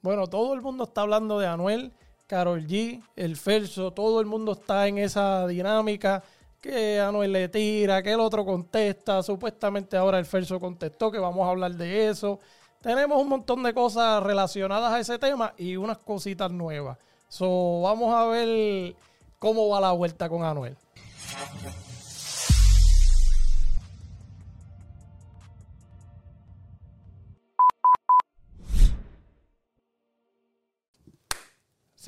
Bueno, todo el mundo está hablando de Anuel, Carol G, el Ferso, todo el mundo está en esa dinámica que Anuel le tira, que el otro contesta, supuestamente ahora el Ferso contestó que vamos a hablar de eso. Tenemos un montón de cosas relacionadas a ese tema y unas cositas nuevas. So, vamos a ver cómo va la vuelta con Anuel.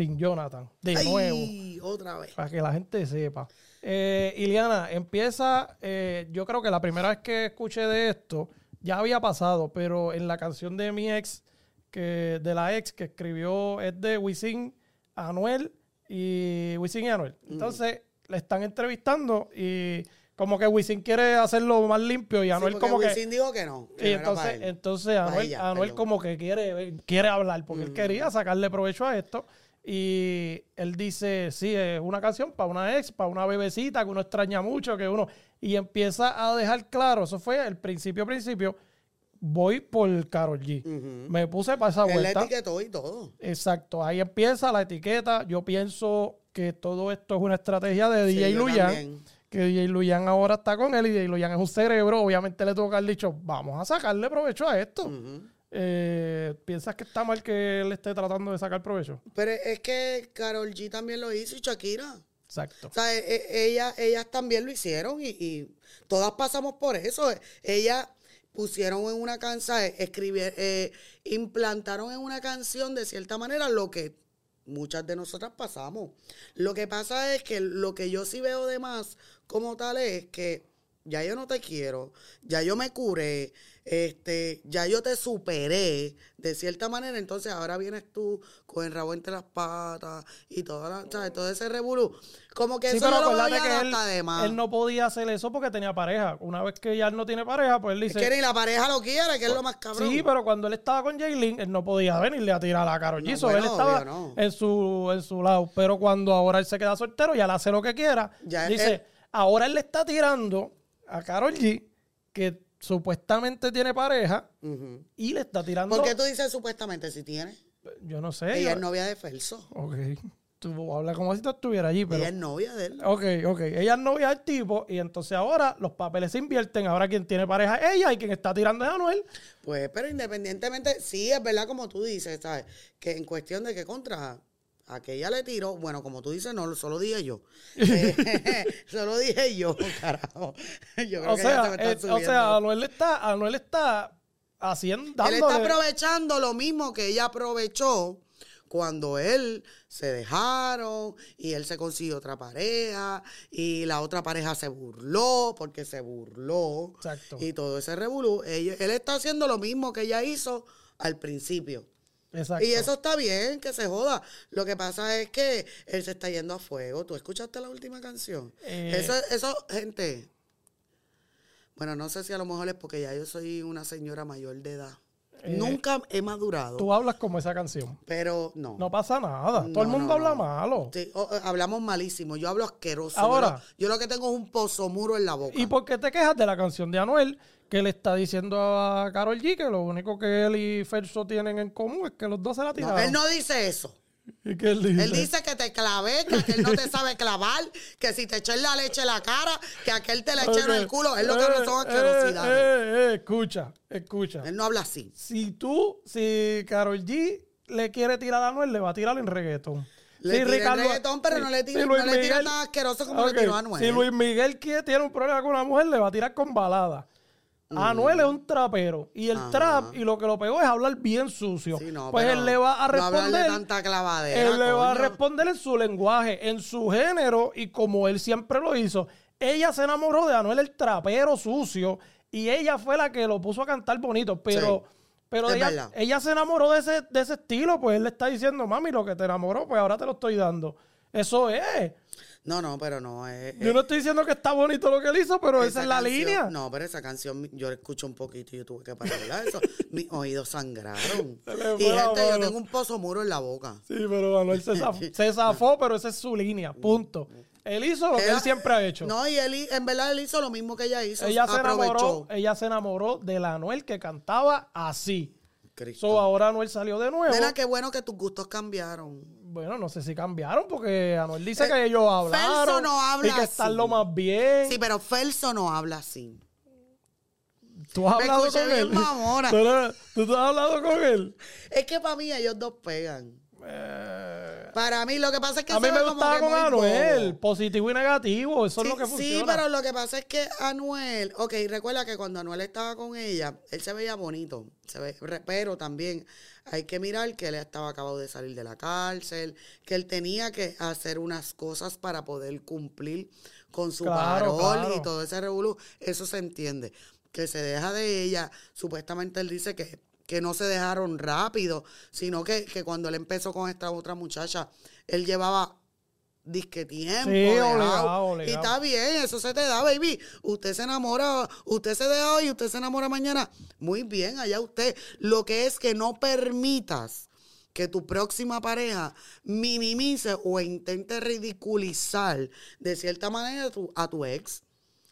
Sin Jonathan. De nuevo. Otra vez. Para que la gente sepa. Eh, Iliana, empieza. Eh, yo creo que la primera vez que escuché de esto ya había pasado, pero en la canción de mi ex, que de la ex que escribió, es de Wisin, Anuel y Wisin y Anuel. Mm. Entonces le están entrevistando y como que Wisin quiere hacerlo más limpio y Anuel como que Wisin dijo que no. y entonces, entonces Anuel, Anuel como que quiere, quiere hablar porque él mm. quería sacarle provecho a esto. Y él dice, sí, es una canción para una ex, para una bebecita que uno extraña mucho, que uno... Y empieza a dejar claro, eso fue el principio, principio, voy por Carol G. Me puse para esa vuelta. Él la etiquetó y todo. Exacto, ahí empieza la etiqueta. Yo pienso que todo esto es una estrategia de DJ Luyan. Que DJ Luyan ahora está con él y DJ Luyan es un cerebro. Obviamente le tuvo que haber dicho, vamos a sacarle provecho a esto. Eh, ¿Piensas que está mal que él esté tratando de sacar provecho? Pero es que Carol G también lo hizo y Shakira. Exacto. O sea, e, e, ella, ellas también lo hicieron y, todas pasamos por eso. Ellas pusieron en una canción, escribieron, eh, implantaron en una canción de cierta manera lo que muchas de nosotras pasamos. Lo que pasa es que lo que yo sí veo de más como tal es que ya yo no te quiero, ya yo me curé, este, ya yo te superé de cierta manera, entonces ahora vienes tú con el rabo entre las patas y toda todo ese revolú. Como que eso pero no que él, él no podía hacer eso porque tenía pareja. Una vez que ya no tiene pareja, pues él dice... Es que ni la pareja lo quiere, que es lo más cabrón. Sí, pero cuando él estaba con Jaylin, él no podía venirle a tirar a la Karol G. él estaba en, su, en su lado. Pero cuando ahora él se queda soltero, ya le hace lo que quiera. dice, ahora él le está tirando a Karol G que supuestamente tiene pareja y le está tirando. ¿Por qué tú dices supuestamente si tiene? Yo no sé. Ella es novia de Felso. Ok. Tú hablas como si tú estuviera allí, pero. Ella es novia de él. Ok, ok. Ella es novia del tipo y entonces ahora los papeles se invierten. Ahora quien tiene pareja es ella y quien está tirando es Anuel. Pues, pero independientemente, sí, es verdad como tú dices, ¿sabes? Que en cuestión de que contra aquella le tiró, bueno, como tú dices, no, solo dije yo. Eh, solo dije yo, carajo. Yo creo o, que sea, eh, o sea, Anuel está, Anuel está haciendo. Él está aprovechando lo mismo que ella aprovechó cuando él se dejaron y él se consiguió otra pareja y la otra pareja se burló porque se burló. Exacto. Y todo ese revolú. Él, él está haciendo lo mismo que ella hizo al principio. Y eso está bien, que se joda. Lo que pasa es que él se está yendo a fuego. ¿Tú escuchaste la última canción? Eh. Eso, eso, gente. Bueno, no sé si a lo mejor es porque ya yo soy una señora mayor de edad. Eh, Nunca he madurado. Tú hablas como esa canción. Pero no. No pasa nada. Todo el mundo habla malo. Sí, hablamos malísimo. Yo hablo asqueroso. Ahora. Yo lo, que tengo es un pozo muro en la boca. ¿Y por qué te quejas de la canción de Anuel? Que le está diciendo a Carol G que lo único que él y Ferso tienen en común es que los dos se la tiraron. él no dice eso. ¿Y qué él dice? Él dice que te clavé, que aquel no te sabe clavar, que si te eché la leche en la cara, que aquel te la eché en el culo. Es lo que no son eh, asquerosidades. Eh, eh, escucha, escucha. Él no habla así. Si tú, si Carol G le quiere tirar a Noel, le va a tirar en reggaetón. Le sí, Ricardo, reggaetón, pero no le tira, no le tira nada asqueroso como le tiró a Noel. Si Luis Miguel tiene un problema con una mujer, le va a tirar con balada. Anuel es un trapero. Y el trap, y lo que lo pegó es hablar bien sucio. pues él le va a responder. tanta clavadera, él le va a responder en su lenguaje, en su género, y como él siempre lo hizo. Ella se enamoró de Anuel, el trapero sucio, y ella fue la que lo puso a cantar bonito. Pero, pero ella, ella, se enamoró de ese, de ese estilo, pues él le está diciendo, mami, lo que te enamoró, pues ahora te lo estoy dando. Eso es. No, no, pero no. es yo no estoy diciendo que está bonito lo que él hizo, pero esa, es la línea. No, pero esa canción yo escucho un poquito y yo tuve que parar eso. Mis oídos sangraron. y gente, yo tengo un pozo muro en la boca. Sí, pero Manuel se, zafó, se zafó, pero esa es su línea. Punto. Él hizo lo que él siempre ha hecho. No, y él, en verdad él hizo lo mismo que ella hizo. Ella se enamoró, ella se enamoró de la Anuel que cantaba así. Cristo. So, ahora Anuel salió de nuevo. Nena, qué bueno que tus gustos cambiaron. Bueno, no sé si cambiaron porque Anuel dice Eh, que ellos hablaron. Felso no habla y que están así. lo más bien. Sí, pero Felso no habla así. ¿Tú has Me hablado con él? ¿Tú, no- tú has hablado con él? Es que para mí ellos dos pegan. Eh, Para mí lo que pasa es que a mí me gustaba con Anuel. bobo. Positivo y negativo. Eso es lo que funciona. Sí, pero lo que pasa es que Anuel, ok, recuerda que cuando Anuel estaba con ella, él se veía bonito, se ve, pero también hay que mirar que él estaba acabado de salir de la cárcel, que él tenía que hacer unas cosas para poder cumplir con su Claro, parol claro. y todo ese revolú, eso se entiende. Que se deja de ella, supuestamente él dice que, que no se dejaron rápido, sino que, que cuando él empezó con esta otra muchacha, él llevaba disque tiempo. Sí, dejado. obligado, Y está bien, eso se te da, baby. Usted se enamora, usted se deja hoy, usted se enamora mañana. Muy bien, allá usted. Lo que es que no permitas que tu próxima pareja minimice o intente ridiculizar de cierta manera a tu, a tu ex.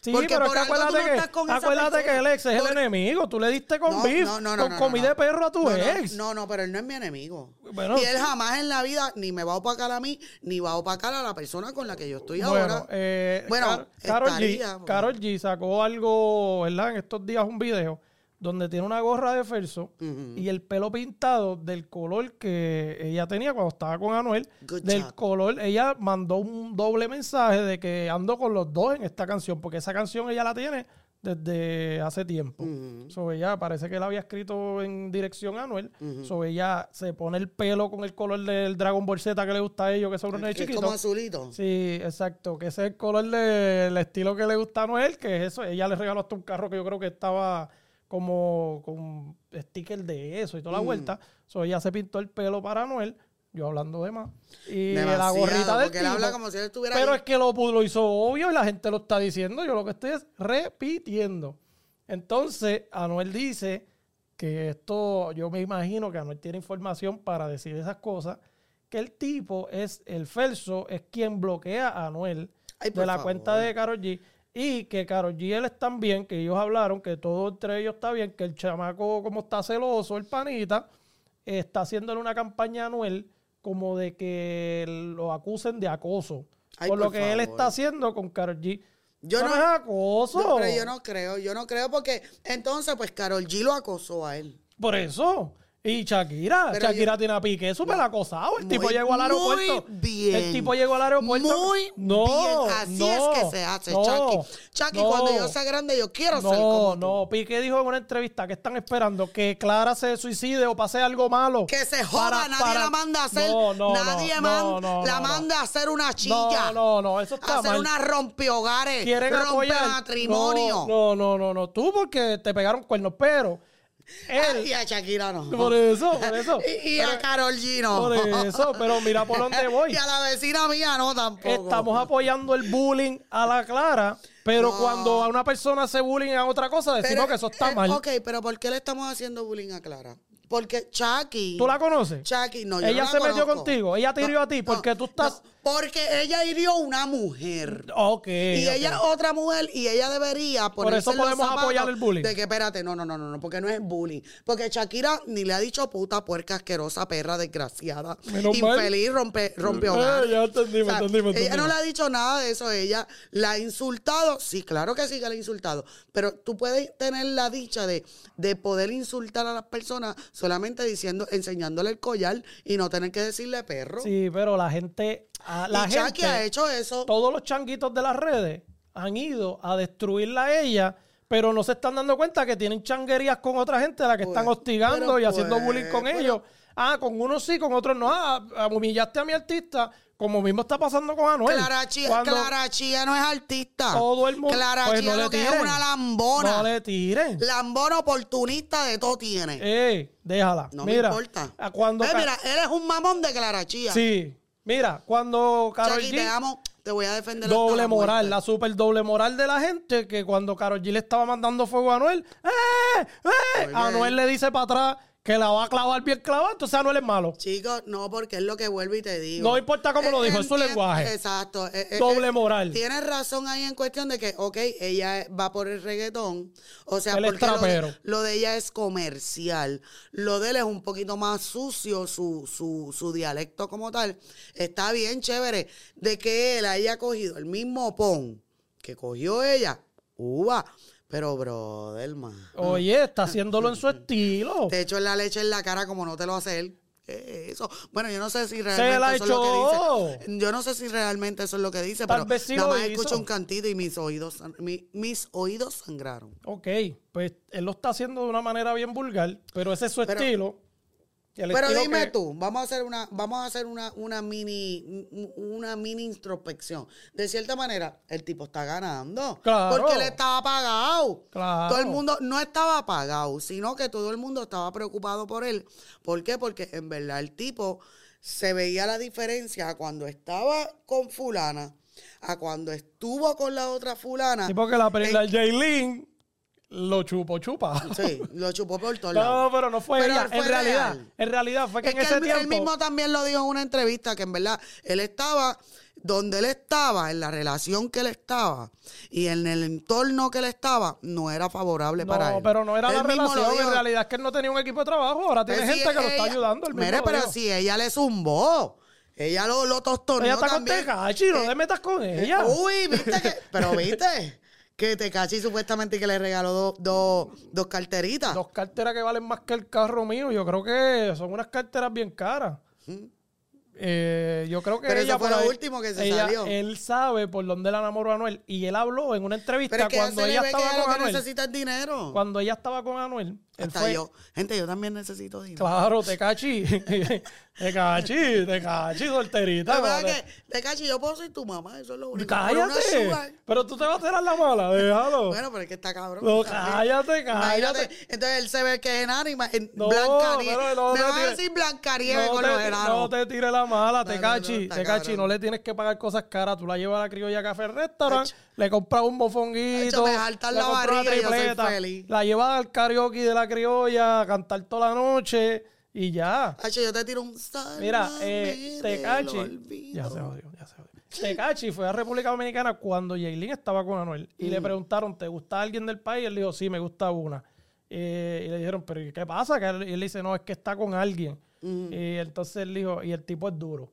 Sí, Porque pero es que acuérdate, no que, con acuérdate que el ex es Por- el enemigo. Tú le diste con beef, no, con comida de perro a tu ex. No, no, pero él no es mi enemigo. Bueno. y él jamás en la vida ni me va a opacar a mí, ni va a opacar a la persona con la que yo estoy Bueno, ahora. eh, Bueno, Car- Karol G, estaría, porque- Karol G sacó algo, ¿verdad? En estos días un video donde tiene una gorra de Ferso y el pelo pintado del color que ella tenía cuando estaba con Anuel. Good del job. color, ella mandó un doble mensaje de que ando con los dos en esta canción, porque esa canción ella la tiene desde hace tiempo. Ujú. So, ella parece que la había escrito en dirección a Anuel. Ujú. So, ella se pone el pelo con el color del Dragon Ball Z que le gusta a ellos, que son es chiquitos. como azulito. Sí, exacto. Que ese es el color del estilo que le gusta a Noel, que es eso. Ella le regaló hasta un carro que yo creo que estaba como con sticker de eso y toda la Mm. vuelta. So, ella se pintó el pelo para Noel, yo hablando de más. Y la gorrita del porque él habla tipo. como si él estuviera Pero ahí. es que lo, lo hizo obvio y la gente lo está diciendo. Yo lo que estoy es repitiendo. Entonces, Anuel dice que esto, yo me imagino que Anuel tiene información para decir esas cosas, que el tipo es, el Felso, es quien bloquea a Anuel Ay, de la favor. cuenta de Karol G. Y que Karol G están bien, que ellos hablaron, que todo entre ellos está bien, que el chamaco como está celoso, el panita, está haciéndole una campaña a Anuel como de que lo acusen de acoso. Ay, por lo que él está haciendo con Karol G. Yo no- es acoso. No, pero yo no creo, yo no creo porque entonces pues Carol G lo acosó a él. Por eso. Y Shakira, Pero Shakira yo- tiene a Piqué súper acosado. El Muy- tipo llegó al aeropuerto. Muy bien. El tipo llegó al aeropuerto. Muy no, bien. Así no, es que se hace, no, Chucky. Chucky, no. cuando yo sea grande, yo quiero ser No, como tú. no, Piqué dijo en una entrevista que están esperando que Clara se suicide o pase algo malo. Que se joda, Para- nadie para- la manda a hacer. No, no, nadie no, man- no, no, la no, no. manda a hacer una chilla. No, no, no, eso está a hacer mal. una rompehogares. Quieren apoyar. matrimonio. No, no, no, no, tú porque te pegaron cuernos, pero él, y a Shakira no. por eso, por eso. Y, y Pero- a Carol G no. Por eso, pero mira por dónde voy. y a la vecina mía no tampoco. Estamos apoyando el bullying a la Clara, pero No. cuando a una persona se bullying a otra cosa, decimos Pero, que eso está eh, mal. Ok, pero ¿por qué le estamos haciendo bullying a Clara? Porque Chucky. ¿Tú la conoces? Chucky, no, yo Ella no la se metió contigo, ella te hirió a ti, porque tú estás- porque ella hirió una mujer. Ok. Y ok. ella otra mujer y ella debería ponerse eso los podemos apoyar el bullying. De que espérate, no, no, no, no, no, porque no es bullying. Porque Shakira ni le ha dicho puta, puerca, asquerosa, perra, desgraciada, Menos mal. infeliz, rompe, rompe Eh, hogares. ya entendimos, entendimos, Ella no le ha dicho nada de eso, ella la ha insultado, sí, claro que sí que la ha insultado, pero tú puedes tener la dicha de, de poder insultar a las personas solamente diciendo, enseñándole el collar y no tener que decirle perro. Sí, pero la gente. A- La y gente Chucky ha hecho eso. todos los changuitos de las redes han ido a destruirla a ella, pero no se están dando cuenta que tienen changuerías con otra gente a la que Pues, están hostigando y haciendo pues, bullying con pero- ellos. Ah, con unos sí, con otros no. Ah, ah, humillaste a mi artista, como mismo está pasando con Anuel. Clara Chía, Clara Chía no es artista. todo el mundo. Clara pues Chía no lo que tiren. es una lambona. No le tiren. Lambona oportunista de todo tiene. Eh, déjala. no mira, me importa. a Cuando Eh, mira, eres un mamón de Clara Chía. Sí, mira, cuando Chucky, G. te amo. Te voy a defender Doble moral, muerte. la super doble moral de la gente que cuando Karol G le estaba mandando fuego a Anuel, ¡eh! ¡eh! Anuel le dice para atrás que la va a clavar bien clavada, entonces Anuel es malo. Chicos, no, porque es lo que vuelvo y te digo. No importa cómo lo dijo, es su lenguaje. Exacto. eh, eh, Doble eh, moral. Tienes razón ahí en cuestión de que, ok, ella va por el reggaetón. O sea, Él es porque lo de, lo de ella es comercial. Lo de él es un poquito más sucio, su, su, su dialecto como tal. Está bien chévere de que él haya cogido el mismo pon que cogió ella. Uva. Pero, brother, man. Oye, está haciéndolo en su estilo. Te echo la leche en la cara como no te lo hace él. ¿Qué es eso? Bueno, yo no sé si Se realmente la eso es lo que echó. dice. Yo no sé si realmente eso es lo que dice, Tal pero vez sí nada lo más hizo. escucho un cantito y mis oídos, mi- mis oídos sangraron. Ok, pues él lo está haciendo de una manera bien vulgar, pero ese es su Pero- estilo. Pero dime que- tú, vamos a hacer una, vamos a hacer una, una mini, una mini introspección. De cierta manera, el tipo está ganando. Claro. Porque él estaba apagado. Claro. Todo el mundo no estaba apagado, sino que todo el mundo estaba preocupado por él. ¿Por qué? Porque en verdad el tipo se veía la diferencia a cuando estaba con fulana, a cuando estuvo con la otra fulana. Sí, porque la, la Jaylin lo chupo, chupa. Sí, lo chupó por todos lados. No, pero no fue Pero ella. él fue en realidad, real. en realidad fue que Es en que ese él, él tiempo. mismo también lo dijo en una entrevista que en verdad él estaba donde él estaba, en la relación que él estaba y en el entorno que él estaba, no era favorable para No, él. pero no era la Él lo relación. En realidad es que él no tenía un equipo de trabajo. Ahora tiene Pues gente si que lo está ayudando. Él mismo Mire, pero dijo. si ella le zumbó, ella lo, lo Ella está con. Tecachi, no Eh, te metas con ella. Uy, viste que, pero viste que Tecachi supuestamente que le regaló dos dos dos carteritas. Dos carteras que valen más que el carro mío. Yo creo que son unas carteras bien caras. Eh, yo creo que Pero ella eso fue lo ahí- último que se ella- salió. Él sabe por dónde la enamoró a Anuel. Y él habló en una entrevista pero es que ya cuando ella estaba con Anuel. necesita es dinero. Cuando ella estaba con Anuel. Él Hasta fue, yo. Gente, yo también necesito dinero. Claro, te cachi. te cachi, te cachi, solterita. La verdad que, Tecachi, yo puedo ser tu mamá, eso es lo único. Cállate. Pero tú te vas a tirar la mala, déjalo. Bueno, pero es que está cabrón. No, también. cállate, Imagínate, cállate. Entonces él se ve que es enano y No, Blancanieves. pero no Me te van a decir Blancanieves no con te, los no te tires la mala, te está te cabrón. no le tienes que pagar cosas caras, tú la llevas a la criolla café restaurant, le compras un mofonguito, me jaltan le la compras una tripleta, la llevas al karaoke de la criolla cantar toda la noche y ya. Hacho, yo te tiro un sal. Mira, eh, Tecachi, ya se jodió, ya se jodió. Tecachi fue a República Dominicana cuando Yailin estaba con Anuel y Mm. le preguntaron, ¿te gusta alguien del país? Y él dijo, sí, me gusta una. Eh, y le dijeron, ¿pero ¿y qué pasa? Que él, y él dice, no, es que está con alguien. Mm. Y entonces él dijo, y el tipo es duro.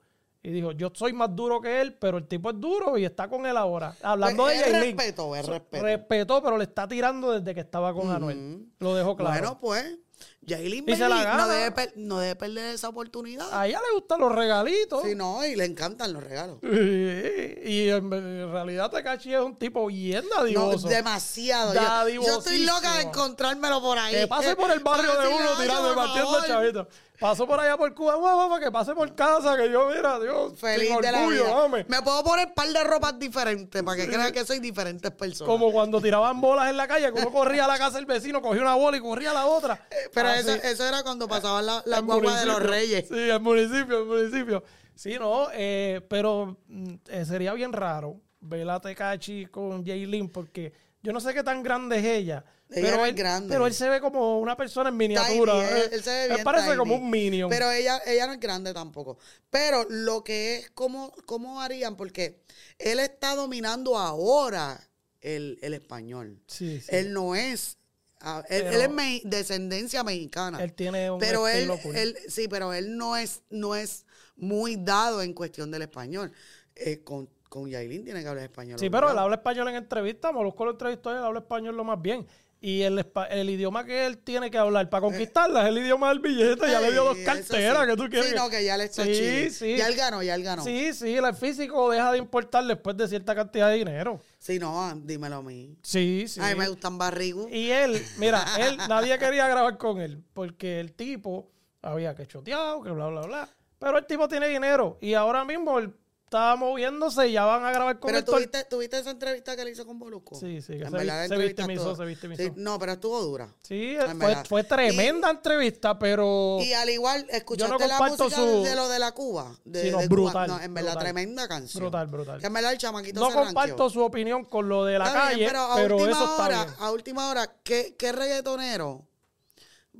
Y dijo, yo soy más duro que él, pero el tipo es duro y está con él ahora. Hablando Pues, de Yailin. respeto, es respeto. Respetó, pero le está tirando desde que estaba con Anuel. Lo dejó claro. Bueno, pues, Yailin Y Bailey no debe, no debe perder esa oportunidad. a ella le gustan los regalitos. Sí, no, y le encantan los regalos. Y en, en realidad Tekashi es un tipo bien No, dadivoso. demasiado. Yo, yo estoy loca de encontrármelo por ahí. que pase por el barrio de uno "Oye, tirando y por partiendo favor". chavito. Pasó por allá por Cuba, guau, que pase por casa, que yo, mira, Dios, Feliz sin de la vida. Me puedo poner un par de ropas diferentes para que crean que soy diferentes personas. Como cuando tiraban bolas en la calle, uno corría a la casa del vecino, cogía una bola y corría a la otra. Pero Así. eso, eso era cuando pasaban la- las El guaguas de los reyes. Sí, el municipio, el municipio. Sí, no, eh, pero mm, eh, sería bien raro ver a Tecachi con Jaylin porque yo no sé qué tan grande es ella. Ella pero él, grande. Pero él se ve como una persona en miniatura. Tiny, él, Eh, él se ve él bien parece tiny. como un minion. Pero ella, ella no es grande tampoco. Pero lo que es, ¿cómo, cómo harían? Porque él está dominando ahora el, el español. sí, sí. Él no es. ah, él, Pero- él es me- descendencia mexicana. Él tiene un pero él, él, sí, pero él no es, no es muy dado en cuestión del español. Eh, con, con Yailin tiene que hablar español. Sí, pero él habla español en entrevista, Molusco lo entrevistó y él habla español lo más bien. Y el, el idioma que él tiene que hablar para conquistarla es el idioma del billete. Ya le dio dos carteras sí. que tú quieres. Sí, no, que ya le está Sí, sí. Ya él ganó, ya él ganó. Sí, Sí, sí, el físico deja de importar después de cierta cantidad de dinero. no, ah, dímelo a mí. Sí, sí. A mí me gustan barrigus. Y él, mira, él, nadie quería grabar con él porque el tipo había que choteado, que bla, bla, bla. Pero el tipo tiene dinero y ahora mismo él está moviéndose y ya van a grabar con Pero ¿tuviste, ¿tuviste esa entrevista que le hizo con Molusco? Sí, sí, que En se verdad, vi- se victimizó, se victimizó. Sí, no, pero estuvo dura. Sí, En fue, fue tremenda entrevista, pero Y al igual, ¿escuchaste la música su- de lo de la Cuba? De, Sí, no, de Cuba? brutal, No, en verdad, brutal. tremenda canción. brutal, brutal. Que en verdad el chamaquito No se ranqueó. comparto su opinión con lo de la Está calle, bien, pero, a última eso está hora, bien. A última hora, ¿qué, qué reggaetonero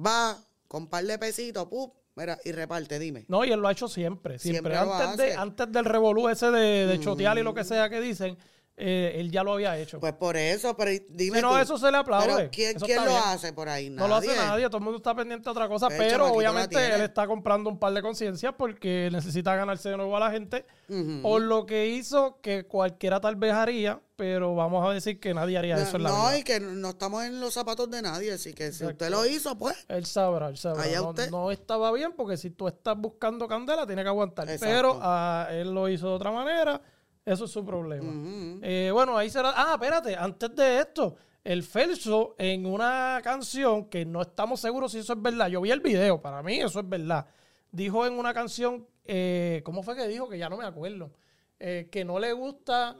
va con par de pesitos, ¡pup! Mira, y reparte, dime. No, y él lo ha hecho siempre. Siempre. Antes, de, antes del revolú ese de, de chotear y lo que sea que dicen, eh, él ya lo había hecho. Pues por eso, pero dime si no, tú, eso se le aplaude. Pero ¿quién, quién lo bien. hace por ahí? No lo hace nadie, todo el mundo está pendiente de otra cosa, El pero obviamente él está comprando un par de conciencias porque necesita ganarse de nuevo a la gente Ujú. por lo que hizo que cualquiera tal vez haría, pero vamos a decir que nadie haría eso en la no, vida. y que no estamos en los zapatos de nadie, así que si Exacto. usted lo hizo, pues. Él sabrá, él sabrá. No, usted. no estaba bien porque si tú estás buscando candela, tiene que aguantar. Exacto. Pero ah, él lo hizo de otra manera, eso es su problema. Eh, bueno, ahí será. Ah, espérate, antes de esto, el Felso en una canción que no estamos seguros si eso es verdad. Yo vi el video, para mí eso es verdad. Dijo en una canción, eh, ¿cómo fue que dijo? Que ya no me acuerdo. Eh, que no le gusta.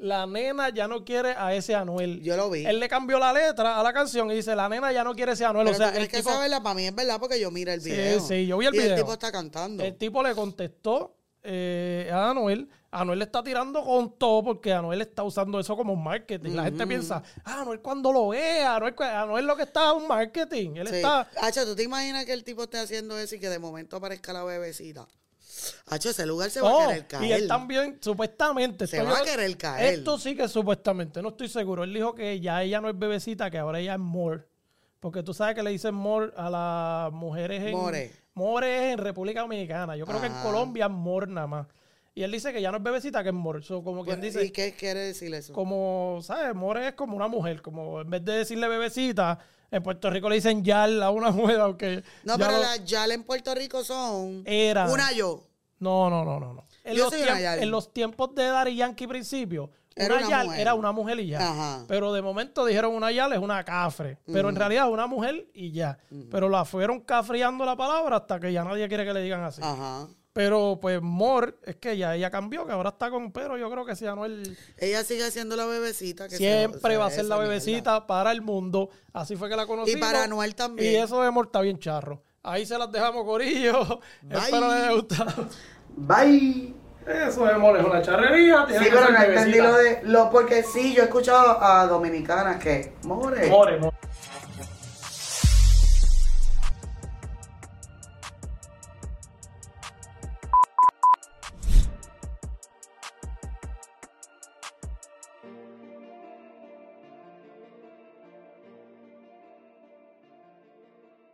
La nena ya no quiere a ese Anuel. Yo lo vi. Él le cambió la letra a la canción y dice, la nena ya no quiere ese Anuel. Pero o sea, el que tipo, saberla, para mí es verdad porque yo mira el Sí, video. sí, yo vi el y video. el tipo está cantando. el tipo le contestó eh, a Anuel. Anuel le está tirando con todo porque Anuel está usando eso como marketing. La gente piensa, ah, Anuel cuando lo vea, Anuel, Anuel lo que está es un marketing. Él Sí. está... Hacho, ¿tú te imaginas que el tipo esté haciendo eso y que de momento aparezca la bebecita? Hacho, ese lugar se va a querer caer. y él también, supuestamente. Se va yo- a querer caer. Esto sí que es supuestamente, no estoy seguro. Él dijo que ya ella no es bebecita, que ahora ella es more. Porque tú sabes que le dicen more a las mujeres en... More. More es en República Dominicana. Yo creo que en Ah. Colombia es more nada más. Y él dice que ya no es bebecita, que es more. So, como quien dice... ¿Y qué quiere decir eso? como, ¿sabes? More es como una mujer, como en vez de decirle bebecita, en Puerto Rico le dicen yal a una mujer, aunque No, pero lo- las YAL en Puerto Rico son Era. una yo. No, no, no, no. no. En, Yo los soy una tiemp- yal. en los tiempos de Daddy Yankee principio, Era una, una yal mujer. era una mujer y ya. Ajá. Pero de momento dijeron una yal es una cafre. Pero en realidad es una mujer y ya. Pero la fueron cafriando la palabra hasta que ya nadie quiere que le digan así. Ajá. Pero pues More, es que ya ella cambió, que ahora está con pero yo creo que si Anuel Ella sigue siendo la bebecita. Que siempre va a ser la bebecita para el mundo. Así fue que la conocimos. Y para Anuel también. Y eso de More está bien charro. Ahí se las dejamos, Corillo. Bye. Espero les haya gustado. Bye. Eso de More es una charrería. tiene Sí, que pero no entendí lo de. Lo, porque sí, yo he escuchado a dominicanas que. More. More, more.